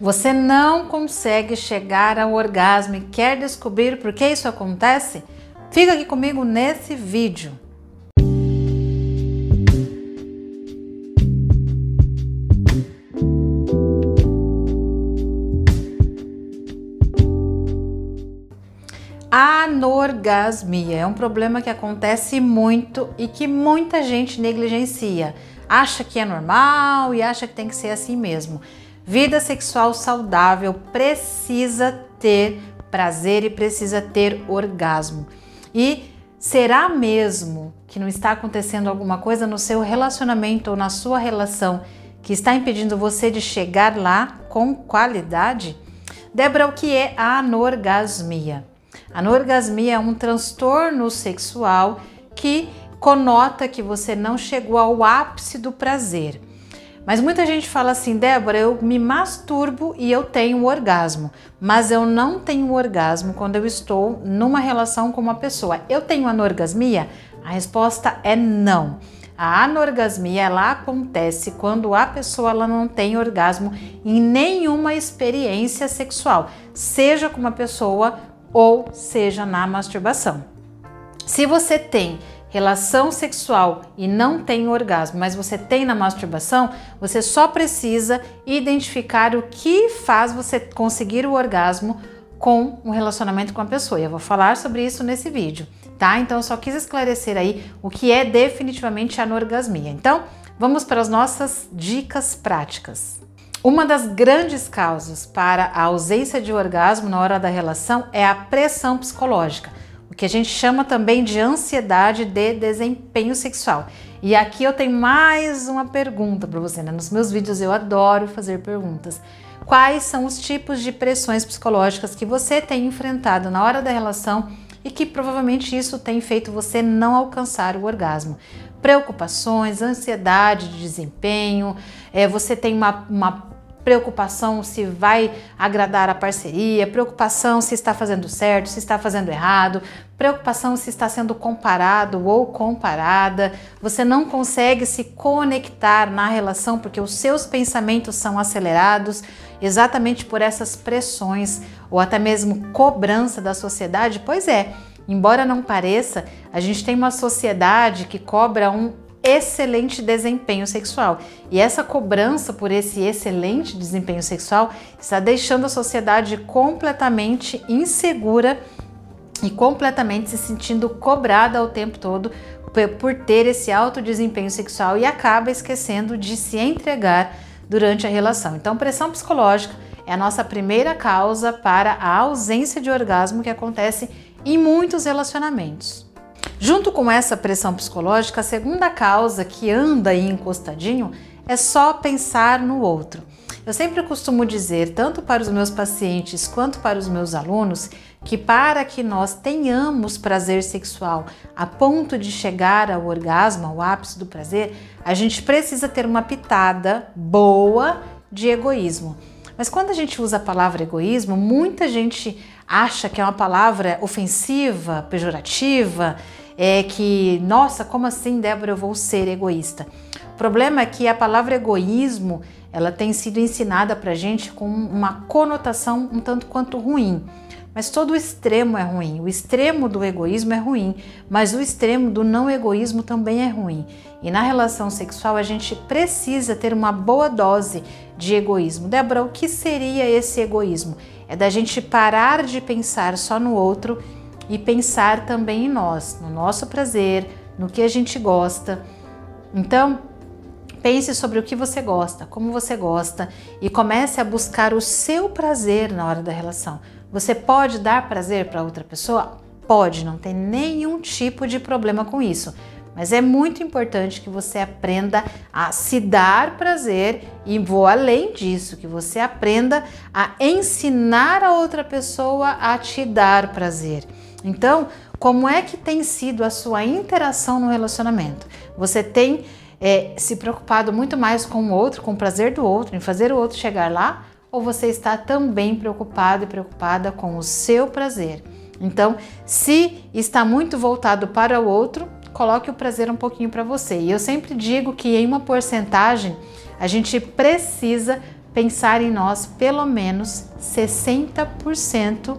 Você não consegue chegar ao orgasmo e quer descobrir por que isso acontece? Fica aqui comigo nesse vídeo. Anorgasmia é um problema que acontece muito e que muita gente negligencia. Acha que é normal e acha que tem que ser assim mesmo. Vida sexual saudável precisa ter prazer e precisa ter orgasmo. E será mesmo que não está acontecendo alguma coisa no seu relacionamento ou na sua relação que está impedindo você de chegar lá com qualidade? Débora, o que é a anorgasmia? A anorgasmia é um transtorno sexual que conota que você não chegou ao ápice do prazer. Mas muita gente fala assim, Débora, eu me masturbo e eu tenho orgasmo, mas eu não tenho orgasmo quando eu estou numa relação com uma pessoa. Eu tenho anorgasmia? A resposta é não. A anorgasmia ela acontece quando a pessoa ela não tem orgasmo em nenhuma experiência sexual, seja com uma pessoa ou seja na masturbação. Se você tem relação sexual e não tem orgasmo, mas você tem na masturbação, você só precisa identificar o que faz você conseguir o orgasmo com um relacionamento com a pessoa. E eu vou falar sobre isso nesse vídeo, tá? Então eu só quis esclarecer aí o que é definitivamente a anorgasmia. Então, vamos para as nossas dicas práticas. Uma das grandes causas para a ausência de orgasmo na hora da relação é a pressão psicológica que a gente chama também de ansiedade de desempenho sexual. E aqui eu tenho mais uma pergunta para você. Né? Nos meus vídeos eu adoro fazer perguntas. Quais são os tipos de pressões psicológicas que você tem enfrentado na hora da relação e que provavelmente isso tem feito você não alcançar o orgasmo? Preocupações, ansiedade de desempenho, é, você tem uma, uma preocupação se vai agradar a parceria, preocupação se está fazendo certo, se está fazendo errado, preocupação se está sendo comparado ou comparada. Você não consegue se conectar na relação porque os seus pensamentos são acelerados exatamente por essas pressões ou até mesmo cobrança da sociedade. Pois é, embora não pareça, a gente tem uma sociedade que cobra um excelente desempenho sexual. E essa cobrança por esse excelente desempenho sexual está deixando a sociedade completamente insegura e completamente se sentindo cobrada o tempo todo por ter esse alto desempenho sexual e acaba esquecendo de se entregar durante a relação. Então, pressão psicológica é a nossa primeira causa para a ausência de orgasmo que acontece em muitos relacionamentos. Junto com essa pressão psicológica, a segunda causa que anda aí encostadinho é só pensar no outro. Eu sempre costumo dizer, tanto para os meus pacientes quanto para os meus alunos, que para que nós tenhamos prazer sexual a ponto de chegar ao orgasmo, ao ápice do prazer, a gente precisa ter uma pitada boa de egoísmo. Mas quando a gente usa a palavra egoísmo, muita gente acha que é uma palavra ofensiva, pejorativa, é que, nossa, como assim, Débora, eu vou ser egoísta? O problema é que a palavra egoísmo, ela tem sido ensinada pra gente com uma conotação um tanto quanto ruim. Mas todo extremo é ruim. O extremo do egoísmo é ruim, mas o extremo do não egoísmo também é ruim. E na relação sexual a gente precisa ter uma boa dose de egoísmo. Débora, o que seria esse egoísmo? É da gente parar de pensar só no outro e pensar também em nós, no nosso prazer, no que a gente gosta. Então, pense sobre o que você gosta, como você gosta e comece a buscar o seu prazer na hora da relação. Você pode dar prazer para outra pessoa? Pode, não tem nenhum tipo de problema com isso. Mas é muito importante que você aprenda a se dar prazer e vou além disso, que você aprenda a ensinar a outra pessoa a te dar prazer. Então, como é que tem sido a sua interação no relacionamento? Você tem é, se preocupado muito mais com o outro, com o prazer do outro, em fazer o outro chegar lá? Ou você está também preocupado e preocupada com o seu prazer? Então, se está muito voltado para o outro, coloque o prazer um pouquinho para você. E eu sempre digo que em uma porcentagem a gente precisa pensar em nós pelo menos 60%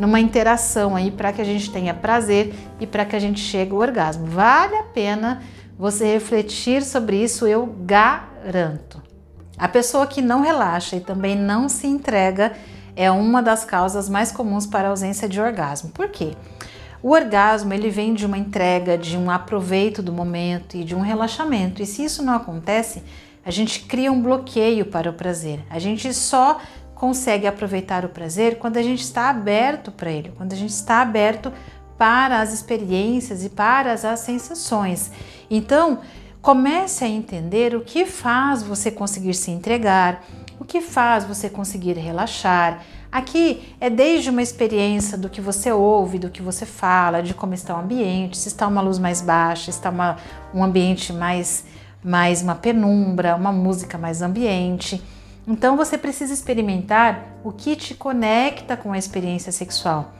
numa interação aí para que a gente tenha prazer e para que a gente chegue ao orgasmo. Vale a pena você refletir sobre isso, eu garanto. A pessoa que não relaxa e também não se entrega é uma das causas mais comuns para a ausência de orgasmo. Por quê? O orgasmo ele vem de uma entrega, de um aproveito do momento e de um relaxamento. E se isso não acontece, a gente cria um bloqueio para o prazer. A gente só consegue aproveitar o prazer quando a gente está aberto para ele, quando a gente está aberto para as experiências e para as sensações. Então, comece a entender o que faz você conseguir se entregar, o que faz você conseguir relaxar. Aqui é desde uma experiência do que você ouve, do que você fala, de como está o ambiente, se está uma luz mais baixa, se está uma, um ambiente mais, mais uma penumbra, uma música mais ambiente. Então você precisa experimentar o que te conecta com a experiência sexual,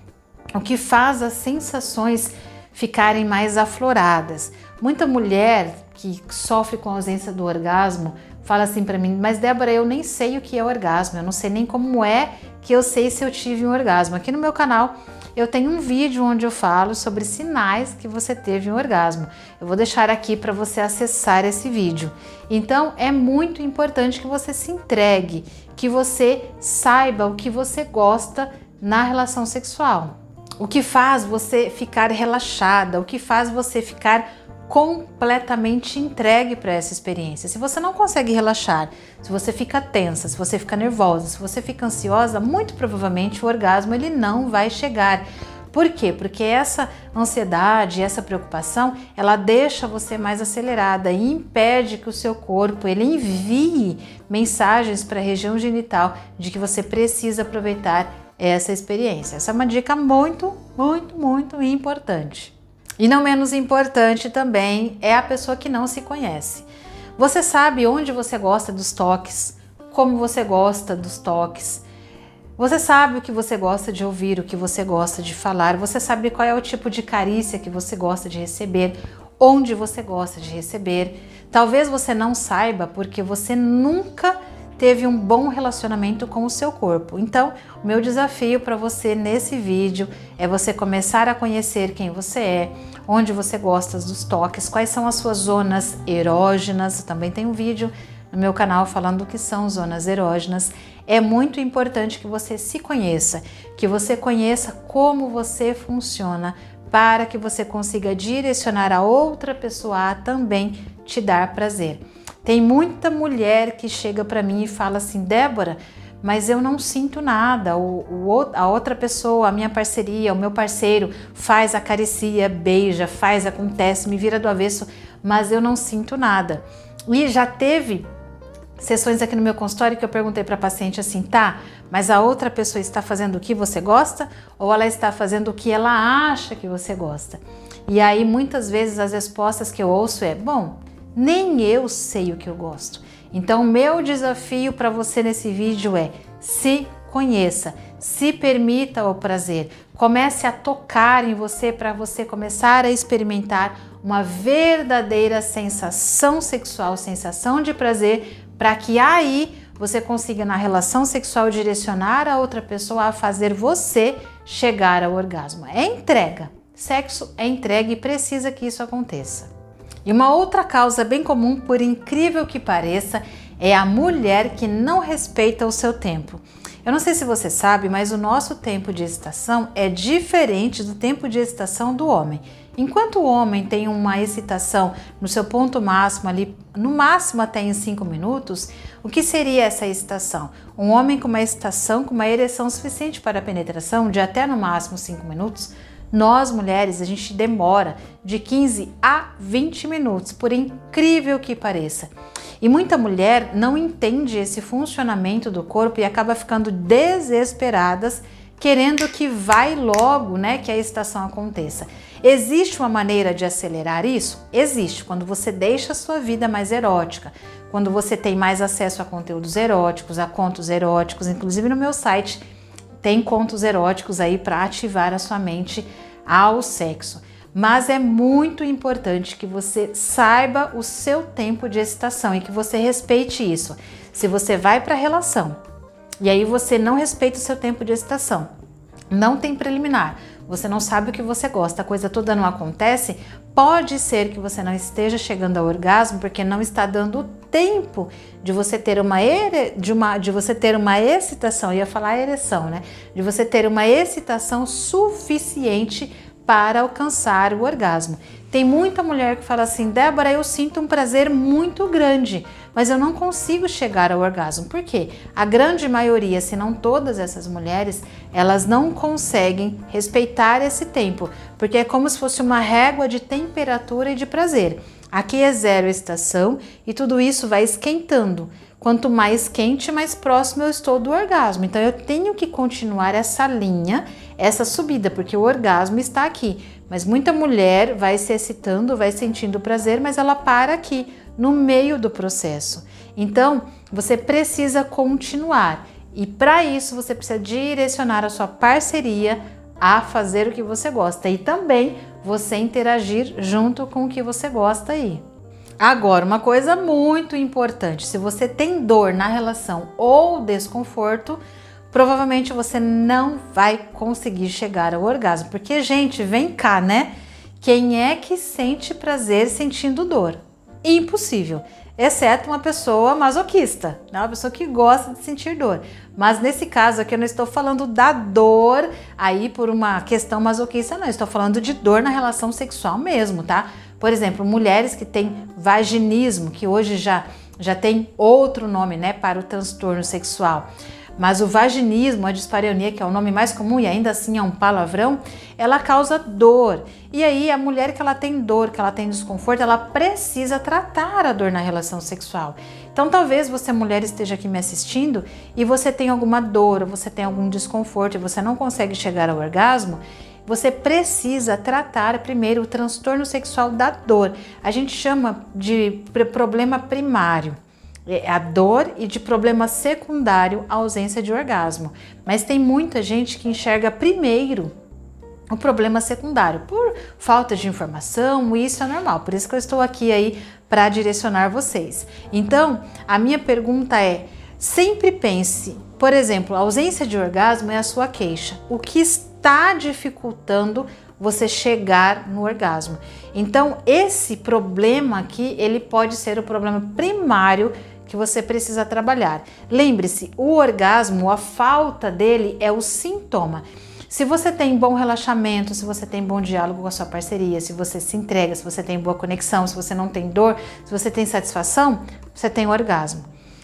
o que faz as sensações ficarem mais afloradas. Muita mulher que sofre com a ausência do orgasmo fala assim para mim: Mas Débora, eu nem sei o que é orgasmo, eu não sei nem como é que eu sei se eu tive um orgasmo. Aqui no meu canal eu tenho um vídeo onde eu falo sobre sinais que você teve um orgasmo. Eu vou deixar aqui para você acessar esse vídeo. Então é muito importante que você se entregue, que você saiba o que você gosta na relação sexual. O que faz você ficar relaxada, o que faz você ficar completamente entregue para essa experiência. Se você não consegue relaxar, se você fica tensa, se você fica nervosa, se você fica ansiosa, muito provavelmente o orgasmo ele não vai chegar. Por quê? Porque essa ansiedade, essa preocupação, ela deixa você mais acelerada e impede que o seu corpo ele envie mensagens para a região genital de que você precisa aproveitar essa experiência. Essa é uma dica muito, muito, muito importante. E não menos importante também é a pessoa que não se conhece. Você sabe onde você gosta dos toques, como você gosta dos toques. Você sabe o que você gosta de ouvir, o que você gosta de falar, você sabe qual é o tipo de carícia que você gosta de receber, onde você gosta de receber. Talvez você não saiba porque você nunca teve um bom relacionamento com o seu corpo. Então, o meu desafio para você nesse vídeo é você começar a conhecer quem você é, onde você gosta dos toques, quais são as suas zonas erógenas. também tem um vídeo no meu canal falando o que são zonas erógenas. É muito importante que você se conheça, que você conheça como você funciona para que você consiga direcionar a outra pessoa a também te dar prazer. Tem muita mulher que chega para mim e fala assim: Débora, mas eu não sinto nada. O, o, a outra pessoa, a minha parceria, o meu parceiro faz, acaricia, beija, faz, acontece, me vira do avesso, mas eu não sinto nada. E já teve sessões aqui no meu consultório que eu perguntei para a paciente assim, tá, mas a outra pessoa está fazendo o que você gosta ou ela está fazendo o que ela acha que você gosta? E aí muitas vezes as respostas que eu ouço é, bom, nem eu sei o que eu gosto. Então, meu desafio para você nesse vídeo é se conheça, se permita o prazer, comece a tocar em você para você começar a experimentar uma verdadeira sensação sexual, sensação de prazer, para que aí você consiga na relação sexual direcionar a outra pessoa a fazer você chegar ao orgasmo. É entrega. Sexo é entrega e precisa que isso aconteça. E uma outra causa bem comum, por incrível que pareça, é a mulher que não respeita o seu tempo. Eu não sei se você sabe, mas o nosso tempo de excitação é diferente do tempo de excitação do homem. Enquanto o homem tem uma excitação no seu ponto máximo ali, no máximo até em 5 minutos, o que seria essa excitação? Um homem com uma excitação com uma ereção suficiente para a penetração de até no máximo 5 minutos nós mulheres, a gente demora de 15 a 20 minutos, por incrível que pareça. E muita mulher não entende esse funcionamento do corpo e acaba ficando desesperadas, querendo que vai logo, né, que a estação aconteça. Existe uma maneira de acelerar isso? Existe, quando você deixa a sua vida mais erótica, quando você tem mais acesso a conteúdos eróticos, a contos eróticos, inclusive no meu site tem contos eróticos aí para ativar a sua mente ao sexo. Mas é muito importante que você saiba o seu tempo de excitação e que você respeite isso. se você vai para a relação e aí você não respeita o seu tempo de excitação, não tem preliminar, você não sabe o que você gosta, a coisa toda não acontece, pode ser que você não esteja chegando ao orgasmo porque não está dando tempo de você ter uma, de uma de você ter uma excitação, ia falar ereção, né? De você ter uma excitação suficiente para alcançar o orgasmo. Tem muita mulher que fala assim: Débora, eu sinto um prazer muito grande, mas eu não consigo chegar ao orgasmo. Por quê? A grande maioria, se não todas essas mulheres, elas não conseguem respeitar esse tempo, porque é como se fosse uma régua de temperatura e de prazer. Aqui é zero estação e tudo isso vai esquentando. Quanto mais quente, mais próximo eu estou do orgasmo. Então eu tenho que continuar essa linha, essa subida, porque o orgasmo está aqui. Mas muita mulher vai se excitando, vai sentindo prazer, mas ela para aqui, no meio do processo. Então você precisa continuar. E para isso você precisa direcionar a sua parceria a fazer o que você gosta e também você interagir junto com o que você gosta aí. Agora, uma coisa muito importante: se você tem dor na relação ou desconforto, provavelmente você não vai conseguir chegar ao orgasmo. Porque, gente, vem cá, né? Quem é que sente prazer sentindo dor? Impossível, exceto uma pessoa masoquista, né? uma pessoa que gosta de sentir dor. Mas nesse caso aqui eu não estou falando da dor aí por uma questão masoquista, não, estou falando de dor na relação sexual mesmo, tá? Por exemplo, mulheres que têm vaginismo, que hoje já, já tem outro nome né, para o transtorno sexual. Mas o vaginismo, a dispareunia, que é o nome mais comum e ainda assim é um palavrão, ela causa dor. E aí a mulher que ela tem dor, que ela tem desconforto, ela precisa tratar a dor na relação sexual. Então talvez você mulher esteja aqui me assistindo e você tem alguma dor, você tem algum desconforto e você não consegue chegar ao orgasmo, você precisa tratar primeiro o transtorno sexual da dor. A gente chama de problema primário a dor e de problema secundário a ausência de orgasmo. Mas tem muita gente que enxerga primeiro o problema secundário por falta de informação, isso é normal. Por isso que eu estou aqui aí para direcionar vocês. Então, a minha pergunta é: sempre pense, por exemplo, a ausência de orgasmo é a sua queixa. O que está dificultando você chegar no orgasmo. Então, esse problema aqui, ele pode ser o problema primário que você precisa trabalhar. Lembre-se, o orgasmo, a falta dele é o sintoma. Se você tem bom relaxamento, se você tem bom diálogo com a sua parceria, se você se entrega, se você tem boa conexão, se você não tem dor, se você tem satisfação, você tem orgasmo.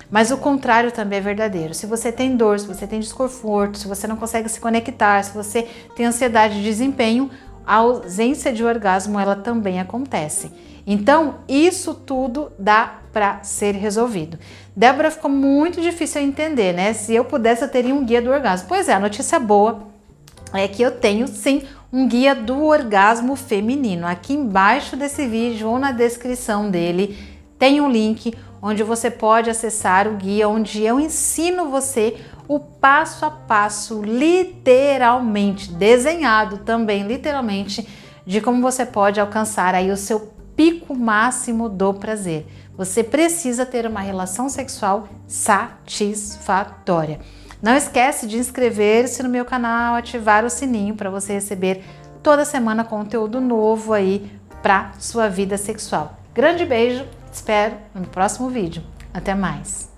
Mas o contrário também é verdadeiro. Se você tem dor, se você tem desconforto, se você não consegue se conectar, se você tem ansiedade de desempenho, a ausência de orgasmo ela também acontece. Então, isso tudo dá para ser resolvido. Débora ficou muito difícil entender, né? Se eu pudesse, eu teria um guia do orgasmo. Pois é, a notícia boa é que eu tenho sim um guia do orgasmo feminino. Aqui embaixo desse vídeo ou na descrição dele tem um link onde você pode acessar o guia onde eu ensino você o passo a passo, literalmente desenhado também, literalmente, de como você pode alcançar aí o seu pico máximo do prazer. Você precisa ter uma relação sexual satisfatória. Não esquece de inscrever-se no meu canal, ativar o sininho para você receber toda semana conteúdo novo aí para sua vida sexual. Grande beijo, espero no próximo vídeo. Até mais!